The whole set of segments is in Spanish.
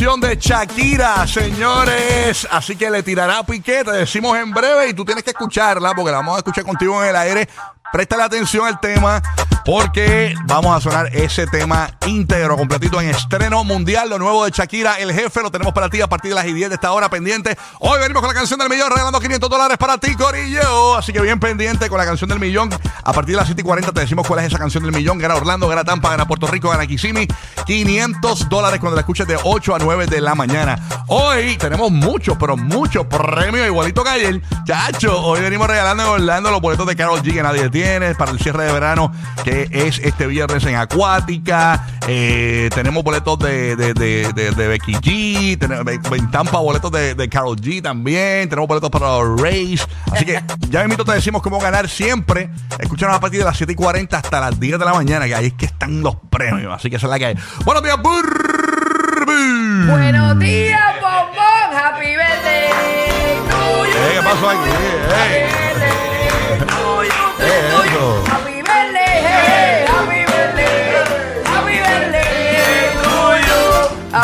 de Shakira, señores. Así que le tirará piquete, te decimos en breve y tú tienes que escucharla porque la vamos a escuchar contigo en el aire. Préstale atención al tema porque vamos a sonar ese tema íntegro, completito en estreno mundial. Lo nuevo de Shakira, el jefe, lo tenemos para ti a partir de las 10 de esta hora pendiente. Hoy venimos con la canción del millón, regalando 500 dólares para ti, Corillo. Así que bien pendiente con la canción del millón. A partir de las 7 y 40 te decimos cuál es esa canción del millón. Gana Orlando, gana Tampa, gana Puerto Rico, gana Kissimmee. 500 dólares cuando la escuches de 8 a 9 de la mañana. Hoy tenemos muchos, pero muchos premios, igualito que ayer. Chacho, hoy venimos regalando en Orlando los boletos de Carol G que nadie tiene para el cierre de verano que es este viernes en Acuática. Eh, tenemos boletos de, de, de, de, de Becky G. Tenemos, en Tampa boletos de, de Carol G también. Tenemos boletos para los Rays. Así que ya mismo te decimos cómo ganar siempre. Escúchanos a partir de las 7 y 40 hasta las 10 de la mañana, que ahí es que están los premios. Así que esa es la que hay. Buenos días, Burbu. Buenos días, bombón. Happy birthday ¿Qué pasó aquí?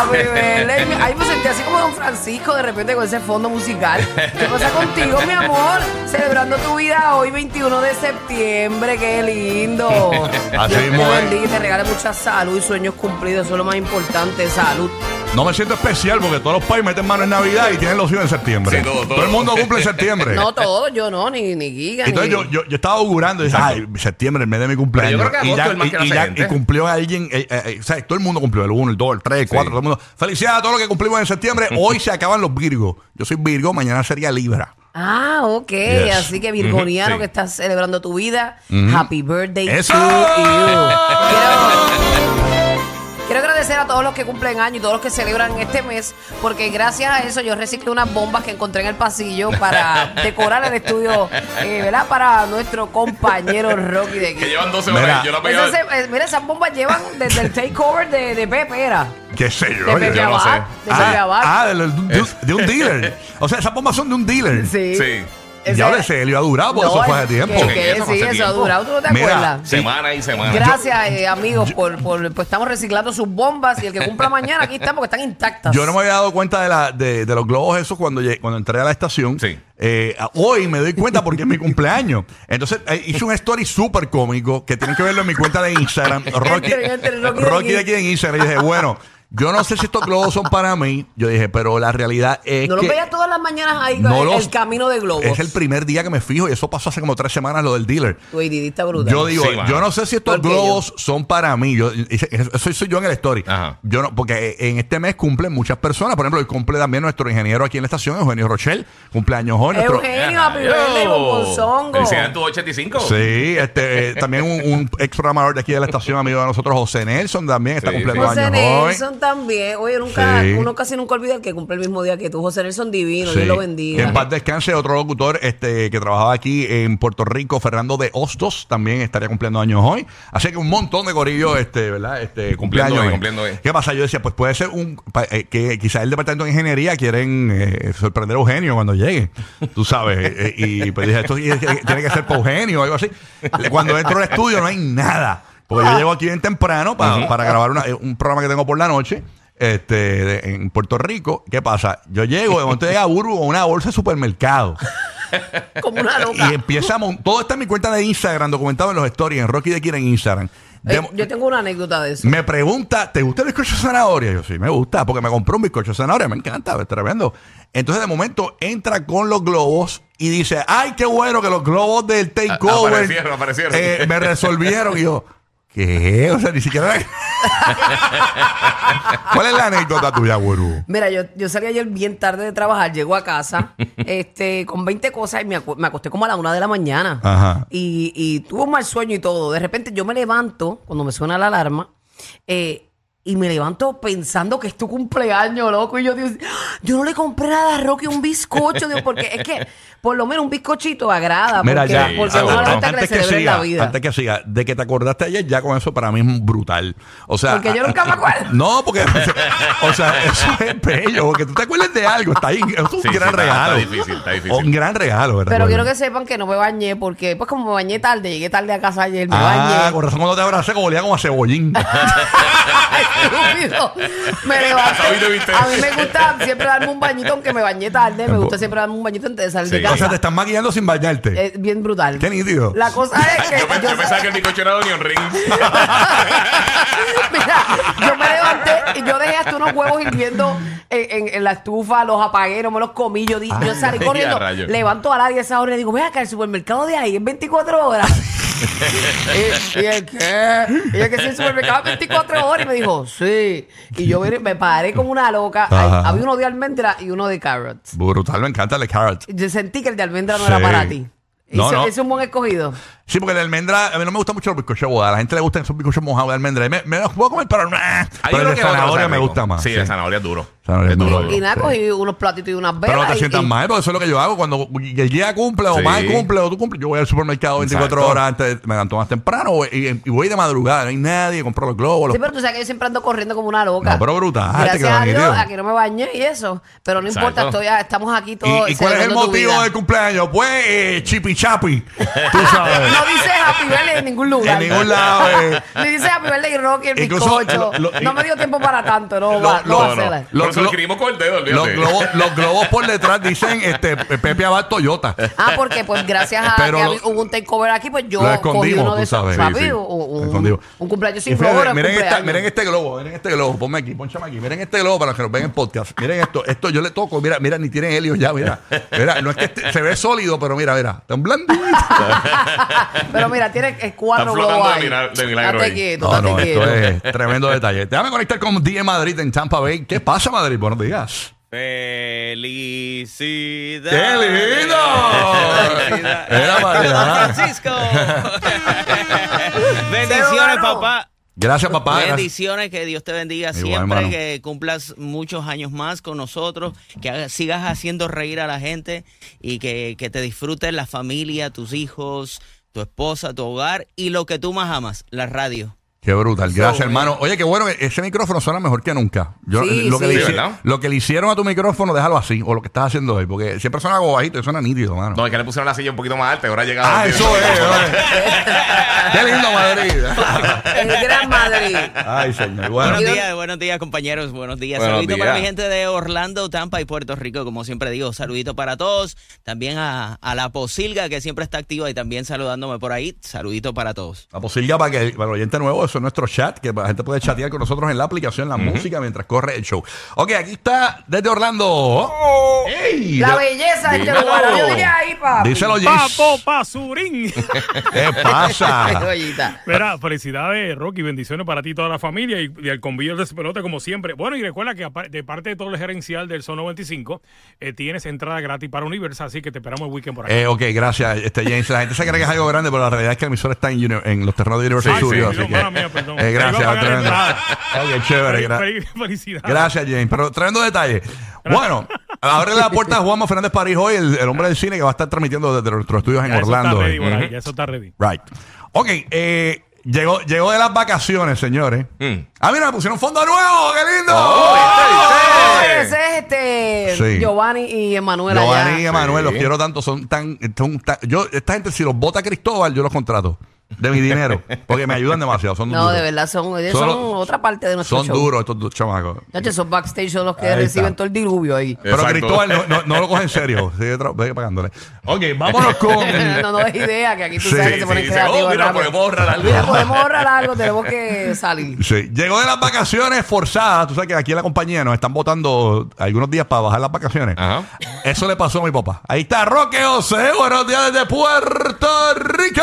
Happy birthday. Ahí me sentí así como Don Francisco de repente con ese fondo musical. ¿Qué pasa contigo, mi amor? Celebrando tu vida hoy, 21 de septiembre. Qué lindo. Así Dios te bendiga y te regale mucha salud y sueños cumplidos. Eso es lo más importante, salud. No me siento especial porque todos los países meten mano en Navidad y tienen los hijos en septiembre. Sí, todo, todo. el mundo cumple en septiembre. No todo, yo no, ni, ni Giga. Entonces ni... yo, yo, yo estaba augurando y dije, ay, septiembre, el mes de mi cumpleaños. Pero yo creo que y, ya, que la y- y ya- siguiente. y cumplió alguien, eh, eh, eh, o sea, todo el mundo cumplió, el 1, el 2, el 3, el 4, todo el mundo. Felicidades a todos los que cumplimos en septiembre. Hoy se acaban los Virgos. Yo soy Virgo, mañana sería Libra. Ah, ok. Yes. Así que virgoniano que estás celebrando tu vida, happy birthday ¡Eso! to you. Quiero agradecer a todos los que cumplen año y todos los que celebran este mes, porque gracias a eso yo reciclé unas bombas que encontré en el pasillo para decorar el estudio, eh, ¿verdad? Para nuestro compañero Rocky de aquí. Que llevan 12 Mira. horas. y Yo la pegué. Esas eh, mira, esas bombas llevan desde el takeover de, de Pepe, era. ¿Qué sé yo? De. Pepe yo no Abad. sé. De Pepe Abad. ah, de, de- de- de un dealer. O sea, esas bombas son de un dealer. Sí. Sí. Y ahora ese Helio ha durado, porque eso fue hace tiempo. Que, Sí, que eso fue sí, hace eso ha tiempo. durado, ¿tú no te Mira, acuerdas? Semana y semana. Gracias, eh, amigos, por, por- pues estamos reciclando sus bombas y el que cumpla mañana, aquí estamos, que están intactas. Yo no me había dado cuenta de, la, de, de los globos esos cuando, llegué- cuando entré a la estación. Sí. Eh, a- hoy me doy cuenta porque es mi cumpleaños. Entonces eh, hice un story súper cómico que tienen que verlo en mi cuenta de Instagram. Rocky, Entre, entre, Rocky de Rocky de aquí. aquí en Instagram. Y dije, bueno, yo no sé si estos globos son para mí. Yo dije, pero la realidad es No que... los veía todas las mañanas ahí no el, los- el camino de globos. Es el primer día que me fijo y eso pasó hace como tres semanas lo del dealer. Tu ADD está brutal. Yo digo, Sí, yo no sé si estos ¿Por qué globos son para mí. Yo, eso soy yo en el story. Ajá. Yo no, porque en este mes cumplen muchas personas. Por ejemplo, hoy cumple también nuestro ingeniero aquí en la estación, Eugenio Rochelle. Cumpleaños hoy. Nuestro, Eugenio, bombonzongo. Felicidades en tu 85. Sí, este, eh, también un, un ex programador de aquí de la estación, amigo de nosotros, José Nelson, también está Sí, cumpliendo José años hoy. Nelson también. Oye, nunca, Sí. uno casi nunca olvida el que cumple el mismo día que tú. José Nelson divino, Sí. Dios lo Que bendiga. en paz descanse otro locutor este, que trabajaba aquí en Puerto Rico, Fernando de Hostos, también estaría cumpliendo años hoy. Así que un montón de gorillos, este, ¿verdad? Este, hoy, cumpliendo hoy. ¿Qué pasa? Yo decía, pues puede ser un. pa- eh, que quizás el departamento de ingeniería quieren eh, sorprender a Eugenio cuando llegue. Tú sabes. eh, y pues dije, esto tiene que tiene que ser para Eugenio o algo así. Cuando entro al estudio no hay nada. Porque yo llego aquí bien temprano pa- para grabar una- eh, un programa que tengo por la noche este, de- en Puerto Rico. ¿Qué pasa? Yo llego, de momento llega Burbu con una bolsa de supermercado. Como una loca. y empieza a mon- Todo está en mi cuenta de Instagram, documentado en los stories, en Rocky de Kira en Instagram. De- Eh, yo tengo una anécdota de eso. me pregunta, ¿te gusta el bizcocho de zanahoria? Yo sí, me gusta, porque me compré un bizcocho de zanahoria, me encanta, es tremendo. Entonces, de momento, entra con los globos y dice, ¡ay, qué bueno que los globos del takeover aparecieron, aparecieron. eh, me resolvieron! Y yo, ¿qué? O sea, ni siquiera... ¿Cuál es la anécdota tuya, gurú? Mira, yo, yo salí ayer bien tarde de trabajar, llego a casa este, con 20 cosas y me, acu- me acosté como a la una de la mañana. Ajá. Y, y tuve un mal sueño y todo. De repente yo me levanto cuando me suena la alarma eh, y me levanto pensando que es tu cumpleaños, loco. Y yo digo, "Ah, yo no le compré nada a Rocky un bizcocho, digo, porque es que por lo menos un bizcochito agrada. Mira, porque, ya, porque ah, gusta que le antes que siga, la vida. antes que siga, de que te acordaste ayer, ya con eso para mí es brutal. O sea, Porque yo nunca me acuerdo. No, porque, o sea, eso es bello, porque tú te acuerdes de algo, está ahí, es un Sí, gran regalo. está difícil, está difícil. Un gran regalo, ¿verdad? Pero quiero que sepan que no me bañé porque, pues como me bañé tarde, llegué tarde a casa ayer, me Ah, bañé. con razón cuando te abracé como olía como a cebollín. Estúpido. Me viste. A mí me gusta siempre darme un bañito, aunque me bañé tarde. Me gusta siempre darme un bañito antes de salir Sí. de o sea, casa. te están maquillando sin bañarte. Es bien brutal. Qué nítido. La cosa es que Yo, pe- yo, yo pensaba que el bizcocho era de Onion Ring. mira, yo me y yo dejé hasta unos huevos hirviendo en, en- en la estufa, los apagué, no me los comí. Yo, di- yo salí Ay, corriendo, rayos. levanto a la 10 esa hora y le digo, ve acá, el supermercado de ahí es 24 horas. y, y el qué? Y el que sí, el supermercado es 24 horas. Y me dijo, sí. Y yo me, paré como una loca. Había uno de almendra y uno de carrots. Brutal, me encanta el de carrot. Yo sentí que el de almendra no Sí. era para ti. No, Ese- no. ese es un buen escogido. Sí, porque el almendra, a mí no me gusta mucho los bizcochos de boda. A la gente le gustan esos bizcochos mojados de almendra. Me, me los puedo comer, pero no. Hay Pero el de zanahoria me gusta más. Sí, el zanahoria es duro. Zanahoria es duro. duro. Y nada, Sí. cogí unos platitos y unas velas. Pero no te y- sientas y- mal, porque eso es lo que yo hago. Cuando el día cumple, o Sí. más cumple, o tú cumples, yo voy al supermercado 24 Exacto. horas antes, me levanto más temprano y, y voy de madrugada. No hay nadie, compro los globos. los- Sí, pero tú sabes que yo siempre ando corriendo como una loca. No, pero brutal, Gracias a Dios, a que no me bañé y eso. Pero no importa, estoy, estamos aquí todos. ¿Y, y cuál es el motivo del cumpleaños? Pues eh, chipi chapi. Tú sabes. No dice Happy Birthday en ningún lugar. en ningún lado. eh. Ni dice Happy Birthday Rocky, el Incluso, bizcocho. lo- lo- no me dio tiempo para tanto, no, Lo- va, no a No, no. ser. Lo- Pero se lo lo- escribimos con el dedo, Los olvídate. globos, los globos por detrás dicen este Pepe Abad Toyota. Ah, porque pues gracias a Pero que lo- hubo un takeover aquí, pues yo lo cogí escondimos, uno tú de esos. sabes. papi, Sí, sí. Un, un- Escondido. un cumpleaños Y sin fíjate, flores. miren, esta- cumpleaños. miren este globo, miren este globo. Ponme aquí, ponchame aquí. Miren este globo para los que nos ven en podcast. Miren esto, esto yo le toco. Mira, mira, ni tiene helio ya, mira. Mira, no es que este- se ve sólido, pero mira, mira. Está un blandito. Pero mira, tiene eh, cuatro Está flotando globos de ahí. mila- de milagro Date ahí. quieto, No, date no, quieto. esto es tremendo detalle. Déjame conectar con DJ Madrid en Tampa Bay. ¿Qué pasa, Madrid? Buenos días. Felicidad. ¡Qué lindo! Felicidad. Era ah. Francisco. Bendiciones, papá. Gracias, papá. Bendiciones, que Dios te bendiga Igual, siempre, hermano. que cumplas muchos años más con nosotros, que hagas- sigas haciendo reír a la gente y que, que te disfrutes la familia, tus hijos, tu esposa, tu hogar y lo que tú más amas, la radio. Qué brutal. Gracias, So, hermano. Oye, qué bueno. Ese micrófono suena mejor que nunca. Yo, Sí, lo, que sí. le Sí, hici- ¿verdad? lo que le hicieron a tu micrófono, déjalo así. O lo que estás haciendo hoy. Porque siempre suena algo bajito y suena nítido, mano. No, es que le pusieron la silla un poquito más alta y ahora ha llegado. ah, eso es. Qué lindo, Madrid. El Gran Madrid. Ay, señor. Bueno, Buenos ¿y días, buenos días, compañeros. Buenos días. Buenos Saludito para mi gente de Orlando, Tampa y Puerto Rico, como siempre digo. Saludito para todos. También a, a la Posilga, que siempre está activa y también saludándome por ahí. Saludito para todos. la posibilidad para que para el oyente nuevo, eso es nuestro chat, que la gente puede chatear con nosotros en la aplicación, la música, mientras corre el show. Ok, aquí está desde Orlando. ¡Ey! La De- belleza de este Dímelo. lugar. Yo diría ahí, papi. Díselo, Gis. Papo Pasurín. ¿Qué pasa? Joyita. Mira, felicidades, Rocky. Bendiciones para ti y toda la familia y, y al convivio de pelota, como siempre. Bueno, y recuerda que apar- de parte de todo el gerencial del Son 95, eh, tienes entrada gratis para Universal, así que te esperamos el weekend por aquí. Eh, ok, gracias, este James. La gente se cree que es algo grande, pero la realidad es que el emisor está en, Uni- en los terrenos de Universal Sí, Studios. sí, así no, que, mala mía, perdón. eh, gracias, la tremendo. Ok, chévere. Gra- fel- Felicidades. Gracias, James. Pero tremendo detalle. Bueno, abre la puerta a Juanma Fernández París hoy, el, el hombre del cine que va a estar transmitiendo desde nuestros estudios en Ya eso Orlando. está ready, eh. por ahí, ya eso está ready. Right. Ok, eh, llegó, llegó de las vacaciones, señores. Mm. Ah, mira, me pusieron fondo nuevo, qué lindo. Oh, Oh, ese es este Sí. Giovanni y Emanuel Giovanni y allá. Emanuel, los Sí. quiero tanto, son tan, son tan- yo, esta gente si los vota Cristóbal, yo los contrato. De mi dinero. Porque me ayudan demasiado. Son No, duros. de verdad, son, ellos Son son, los- otra parte de nuestro Son show. duros estos dos chamacos. Chacho, esos backstage son los que Ahí reciben está. todo el diluvio ahí. Pero Exacto. Cristóbal no, no, no lo coge en serio. Sigue, pagándole. Ok, vámonos con. no, no es idea que aquí tú Sí, sabes que se ponen sí, sí. creativos. Oh, mira, podemos ahorrar algo. Mira, podemos ahorrar algo, tenemos que salir. Sí, llegó de las vacaciones forzadas. Tú sabes que aquí en la compañía nos están votando algunos días para bajar las vacaciones. Ajá. Eso le pasó a mi papá. Ahí está Roque José. Buenos días desde Puerto Rico.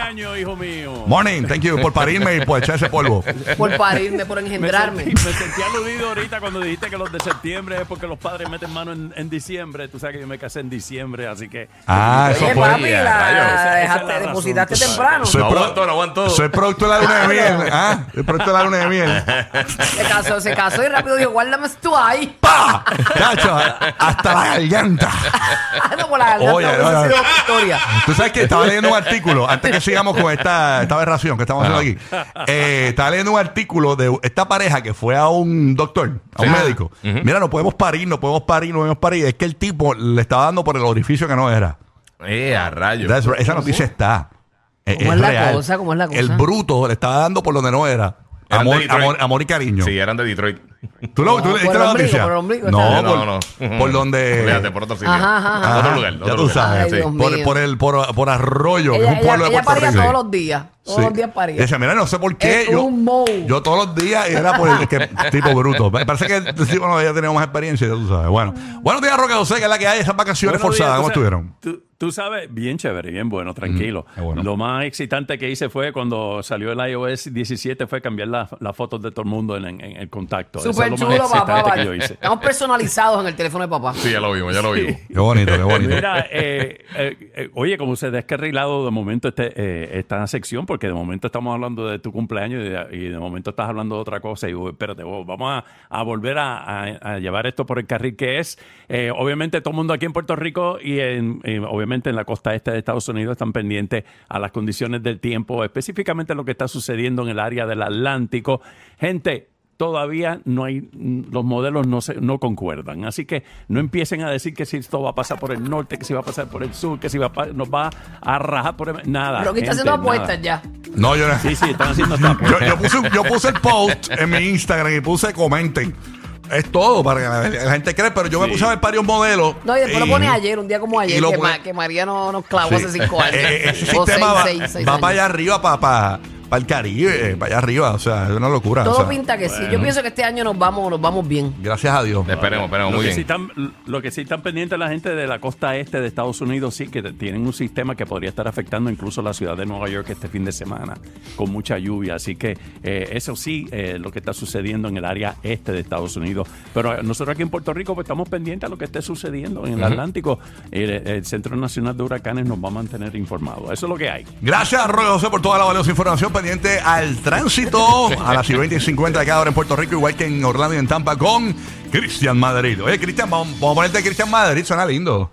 Hijo mío. Morning, thank you por parirme y por echar ese polvo. Por parirme, por Me engendrarme. sentí, me sentí aludido ahorita cuando dijiste que los de septiembre es porque los padres meten mano en, en diciembre. Tú sabes que yo me casé en diciembre, así que. Ah, eso Oye, fue. papi, Esa- la esa es dejaste, la razón. depositaste temprano. Soy No pro- aguanto, no aguanto. Soy producto de la luna de miel. ¿Ah? Soy producto de la luna de miel. Se casó, se casó y rápido dijo, guárdame esto ahí. ¡Pah! Chacho, hasta la garganta. no, por la garganta, Oye, no, no. victoria. Tú sabes que estaba leyendo un artículo, antes que sigamos con esta, esta aberración que estamos haciendo aquí. Eh, estaba leyendo un artículo de esta pareja que fue a un doctor, a un Sí. médico. Mira, no podemos parir, no podemos parir, no podemos parir. Es que el tipo le estaba dando por el orificio que no era. Eh, a rayos. That's right. Esa noticia está. Eh, ¿Cómo es la real. cosa? ¿Cómo es la cosa? El bruto le estaba dando por donde no era. Eran de Amor, Detroit. amor, amor y cariño. Sí, eran de Detroit. ¿Tú, lo, No, tú le por diste la ombligo, noticia? por el ombligo, no, está. por, No, no. por donde. Fíjate, por otro sitio. Ajá, ajá, ajá. Otro lugar. Ya otro tú lugar. sabes. Ay, Sí. Por, por el, por, por Arroyo, que Ella, es un pueblo ella- de ella Puerto paría Rico. todos los días. Todos Sí. los días paría. Decía, mira, no sé por qué. Es Yo, un mou. yo todos los días y era por el que, tipo bruto. Me parece que el tipo no había tenido más experiencia, ya tú sabes. Bueno, buenos días, Roque José, que es la que hay esas vacaciones Buenos días, forzadas. tú ¿Cómo sabes- estuvieron? Tú, tú sabes, bien chévere, bien bueno, tranquilo. bueno. Lo más excitante que hice fue cuando salió el iOS 17 fue cambiar la- las fotos de todo el mundo en, en- en el contacto. Súper chulo, papá. excitante que yo hice. Estamos personalizados en el teléfono de papá. Sí, ya lo vimos, ya lo vimos. Qué bonito, qué bonito. Mira, eh, eh, eh, oye, como se ha descarrilado de momento este, eh, esta sección, porque de momento estamos hablando de tu cumpleaños y de, y de momento estás hablando de otra cosa. Y espérate, oh, vamos a, a volver a, a- a llevar esto por el carril que es. Eh, obviamente, todo el mundo aquí en Puerto Rico y en, eh, en la costa este de Estados Unidos están pendientes a las condiciones del tiempo, específicamente lo que está sucediendo en el área del Atlántico. Gente, todavía no hay, los modelos no, se, no concuerdan. Así que no empiecen a decir que si esto va a pasar por el norte, que si va a pasar por el sur, que si va a nos va a rajar por el, nada. Rocky está gente, haciendo apuestas ya. No, yo no. Sí, sí, están haciendo Yo, yo puse, yo puse el post en mi Instagram y puse comenten. Es todo para que la, la gente cree, pero yo me puse a ver varios modelos. No, y después lo pone ayer, un día como ayer, que, pone- Ma- que María no, nos clavó Sí. hace cinco años. Eh, ese O sistema va, seis, seis, seis va años. para allá arriba, para, para, el Caribe, para allá arriba. O sea, es una locura. Todo o sea, pinta que sí. Yo pienso que este año nos vamos, nos vamos bien. Gracias a Dios. Esperemos, esperemos, Lo muy que, bien. sí están, lo que sí están pendientes la gente de la costa este de Estados Unidos, sí, que tienen un sistema que podría estar afectando incluso la ciudad de Nueva York este fin de semana, con mucha lluvia. Así que eh, eso sí, eh, lo que está sucediendo en el área este de Estados Unidos. Pero eh, nosotros aquí en Puerto Rico pues, estamos pendientes a lo que esté sucediendo en el Atlántico. El, el Centro Nacional de Huracanes nos va a mantener informados. Eso es lo que hay. Gracias, Roy José, por toda la valiosa información pendiente al tránsito a las 20 y 50 de cada hora en Puerto Rico, igual que en Orlando y en Tampa con Cristian Madrid. Oye, Cristian, vamos, vamos a ponerte Cristian Madrid, suena lindo.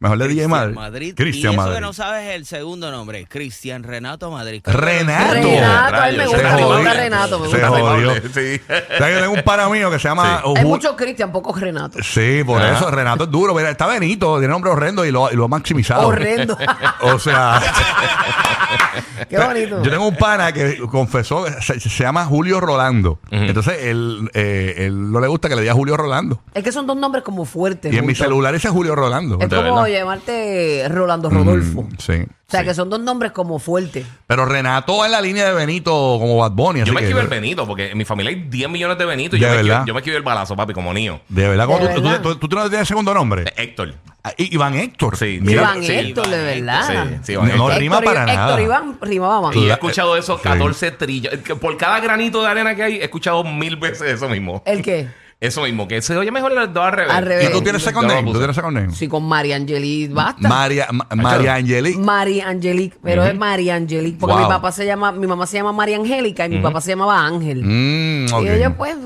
Mejor de DJ Madrid. Madrid. Cristian y eso Madrid. que no sabes el segundo nombre, Cristian Renato Madrid. Renato. Renato, a él me gusta, se me gusta. Renato, me Se gusta. jodió. Sí. O sea, tengo un pana mío que se llama. Hay muchos Cristian, pocos Renato. Sí, por eso Renato es duro. Mira, está Benito, tiene nombre horrendo y lo, y lo ha maximizado. Horrendo. O sea, Qué bonito. yo tengo un pana que confesó, se, se llama Julio Rolando. Entonces, él, eh, él no le gusta que le diga Julio Rolando. Es que son dos nombres como fuertes. Y en mi celular ese es Julio Rolando. Es como verdad. llamarte Rolando Rodolfo. Mm, sí. O sea, que son dos nombres como fuertes. Pero Renato va en la línea de Benito como Bad Bunny. Yo me que- esquivé el Benito, porque en mi familia hay 10 millones de Benito y ¿De yo me, esquivé, yo me esquivé el balazo, papi, como niño. De verdad, ¿cómo ¿De tú, tú- verdad? tú- tú- tú no tienes segundo nombre? Eh, Héctor. Ah, I- Iván Héctor. Sí. Mira, Iván sí, Héctor, de verdad. Héctor, sí, sí, Iván No, rima Héctor, para nada. Héctor Iván rimaba más. Y he escuchado eso sí. 14 trillos. Que Por cada granito de arena que hay, he escuchado mil veces eso mismo. ¿El qué? Eso mismo, que se oye mejor el dos al revés. Al revés. ¿Y tú tienes second name? ¿Tú tienes second name? Sí, con María Angelique. Basta. María, Ma- María Angelique. María Angelique, pero es María Angelique, porque Wow. mi papá se llama, mi mamá se llama María Angélica y mi papá se llamaba Ángel. Mm, ok. Y ellos, pues,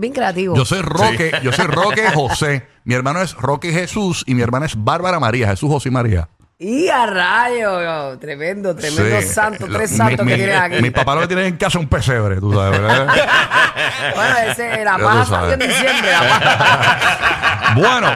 bien creativos. Yo soy Roque, yo soy Roque José. Mi hermano es Roque Jesús y mi hermana es Bárbara María, Jesús José y María. Y a rayo, tremendo, tremendo Sí. santo, tres Mi- santos mi, que tienes aquí. Mi papá lo que tiene en casa es un pesebre, tú sabes, ¿verdad? Bueno, ese, la Ya paja tú sabes. salió en diciembre, la paja. Bueno,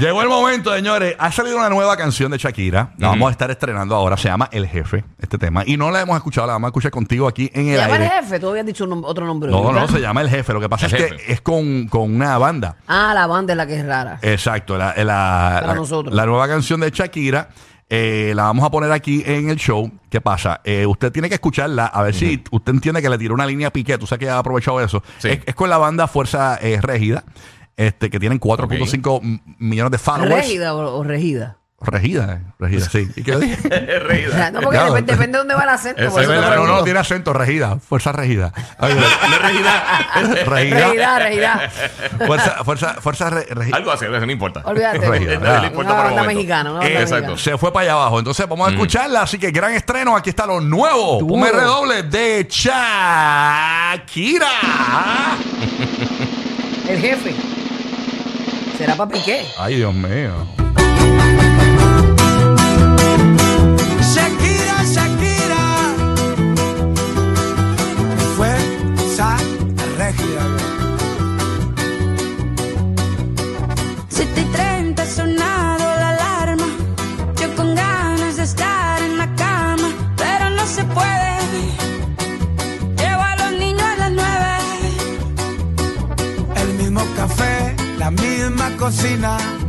llegó el momento, señores. Ha salido una nueva canción de Shakira. La vamos a estar estrenando ahora. Se llama El Jefe, este tema. Y no la hemos escuchado, la vamos a escuchar contigo aquí en ¿Se el llama el aire. jefe? Tú habías dicho un nom- otro nombre. No, ¿verdad? no, se llama El Jefe. Lo que pasa El es que es con, con una banda. Ah, la banda es la que es rara. Exacto, la, la, Para la- nosotros. la nueva canción de Shakira. Eh, la vamos a poner aquí en el show. ¿Qué pasa? Eh, usted tiene que escucharla a ver si usted entiende que le tiró una línea a Piqué. Tú sabes que ha aprovechado eso. Sí. Es, es con la banda Fuerza eh, Régida, este, que tienen 4.5 m- millones de followers. ¿Régida o, o regida? Regida, eh, regida, sí. ¿Y qué dije? Reída. No, porque Claro. depende, depende de dónde va el acento. Eso por es eso te verdad, no, no, tiene acento, regida, fuerza regida. Ay, No es regida. regida. Regida, regida. Fuerza, fuerza, fuerza re- regida. Algo así, eso no importa. Olvídate. Regida, No nada. le importa Una por el banda momento. mexicana, una banda Eh, Exacto. mexicana. Se fue para allá abajo. Entonces vamos a escucharla. Así que gran estreno. Aquí está lo nuevo. Un redoble de Shakira. El jefe. ¿Será para Piqué? Ay, Dios mío. Shakira, Shakira. Fuerza regia. 7 y 30 ha sonado la alarma. Yo con ganas de estar en la cama, pero no se puede. Llevo a los niños a las 9. El mismo café, la misma cocina,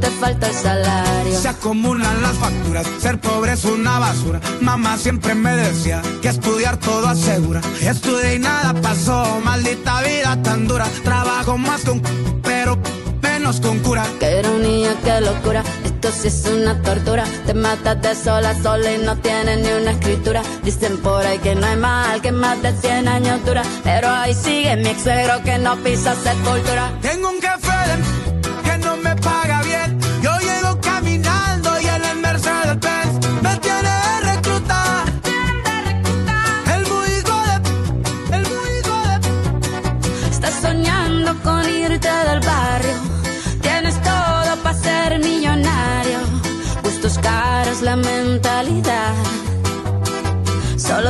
Te falta el salario. Se acumulan las facturas, ser pobre es una basura. Mamá siempre me decía que estudiar todo asegura. Estudié y nada pasó, maldita vida tan dura. Trabajo más con pero menos con cura. Qué ironía, qué locura. Esto sí es una tortura. Te matas de sola a sola y no tienes ni una escritura. Dicen por ahí que no hay mal, que más de 100 años dura. Pero ahí sigue mi ex que no pisa sepultura. Tengo un jefe de-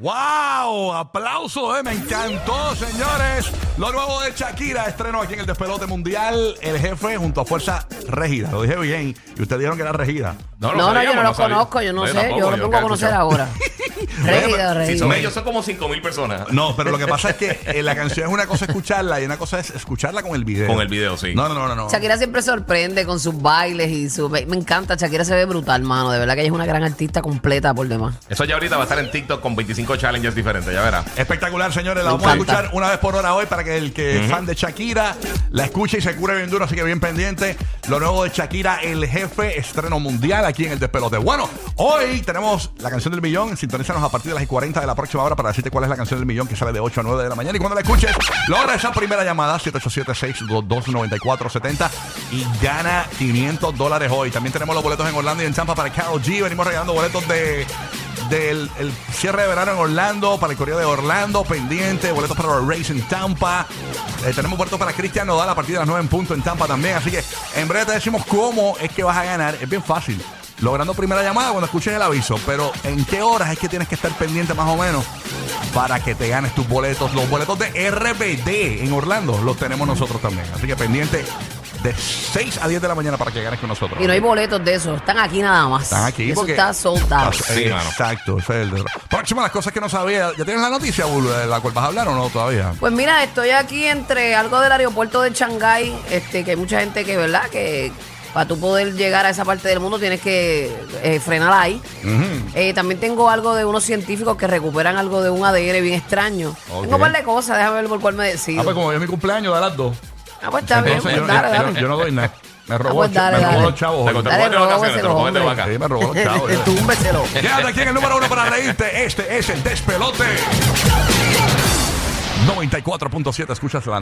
¡Wow! Aplauso, eh, me encantó, señores. Lo nuevo de Shakira, estreno aquí en el Despelote Mundial. El jefe junto a Fuerza Regida. Lo dije bien. Y ustedes dijeron que era Regida. No, no, yo sabíamos, no lo sabía. conozco, yo no sé. yo lo pongo a conocer escuchado. Regida, Si son ellos, son como 5 mil personas. No, pero lo que pasa es que eh, la canción es una cosa escucharla y una cosa es escucharla con el video. Con el video, sí. No, no, no, no. no. Shakira siempre sorprende con sus bailes y su... Me encanta, Shakira se ve brutal, mano. De verdad que ella es una gran artista completa por demás. Eso ya ahorita va a estar en TikTok con 25 challenges diferentes, ya verás. Espectacular, señores. La Me vamos a escuchar una vez por hora hoy para que el que es fan de Shakira la escuche y se cure bien duro. Así que bien pendiente. Lo nuevo de Shakira, el jefe, estreno mundial aquí en el Despelote. Bueno, hoy tenemos la canción del millón. Sintonízanos a partir de las 40 de la próxima hora para decirte cuál es la canción del millón que sale de 8 a 9 de la mañana. Y cuando la escuches, logra esa primera llamada, 787-622-9470 y gana 500 dólares hoy. También tenemos los boletos en Orlando y en Tampa para Carol G. Venimos regalando boletos de del el cierre de verano en Orlando, para el Correo de Orlando, pendiente, boletos para los Rays en Tampa. Eh, tenemos boletos para Cristian Nodal a partir de las 9 en punto en Tampa también. Así que en breve te decimos cómo es que vas a ganar. Es bien fácil. Logrando primera llamada cuando escuches el aviso. Pero en qué horas es que tienes que estar pendiente más o menos para que te ganes tus boletos. Los boletos de RBD en Orlando los tenemos nosotros también. Así que pendiente de 6 a 10 de la mañana para que ganes con nosotros. Y no hay boletos de eso. Están aquí nada más. Están aquí Eso porque... está sold out. Sí, mano. Exacto. ese es el de- Próxima, las cosas que no sabía. ¿Ya tienes la noticia, Bulu, de la cual vas a hablar o no todavía? Pues mira, estoy aquí entre algo del aeropuerto de Shanghái, este, que hay mucha gente que, ¿verdad? Que Para tú poder llegar a esa parte del mundo tienes que eh, frenar ahí. Eh, también tengo algo de unos científicos que recuperan algo de un ADN bien extraño. Tengo un par de cosas, déjame ver por cuál me decido. Ah, pues como es mi cumpleaños, da las dos. Ah, pues está bien, Entonces, pues yo, dale, yo- dale. yo no doy nada. Me robó, pues dale, me robó los chavos. Te de vacaciones, te lo de vaca. Sí, me robó los chavos. Túmbeselo. Quédate aquí en el número uno para reírte. Este es el despelote. 94.7, escuchas la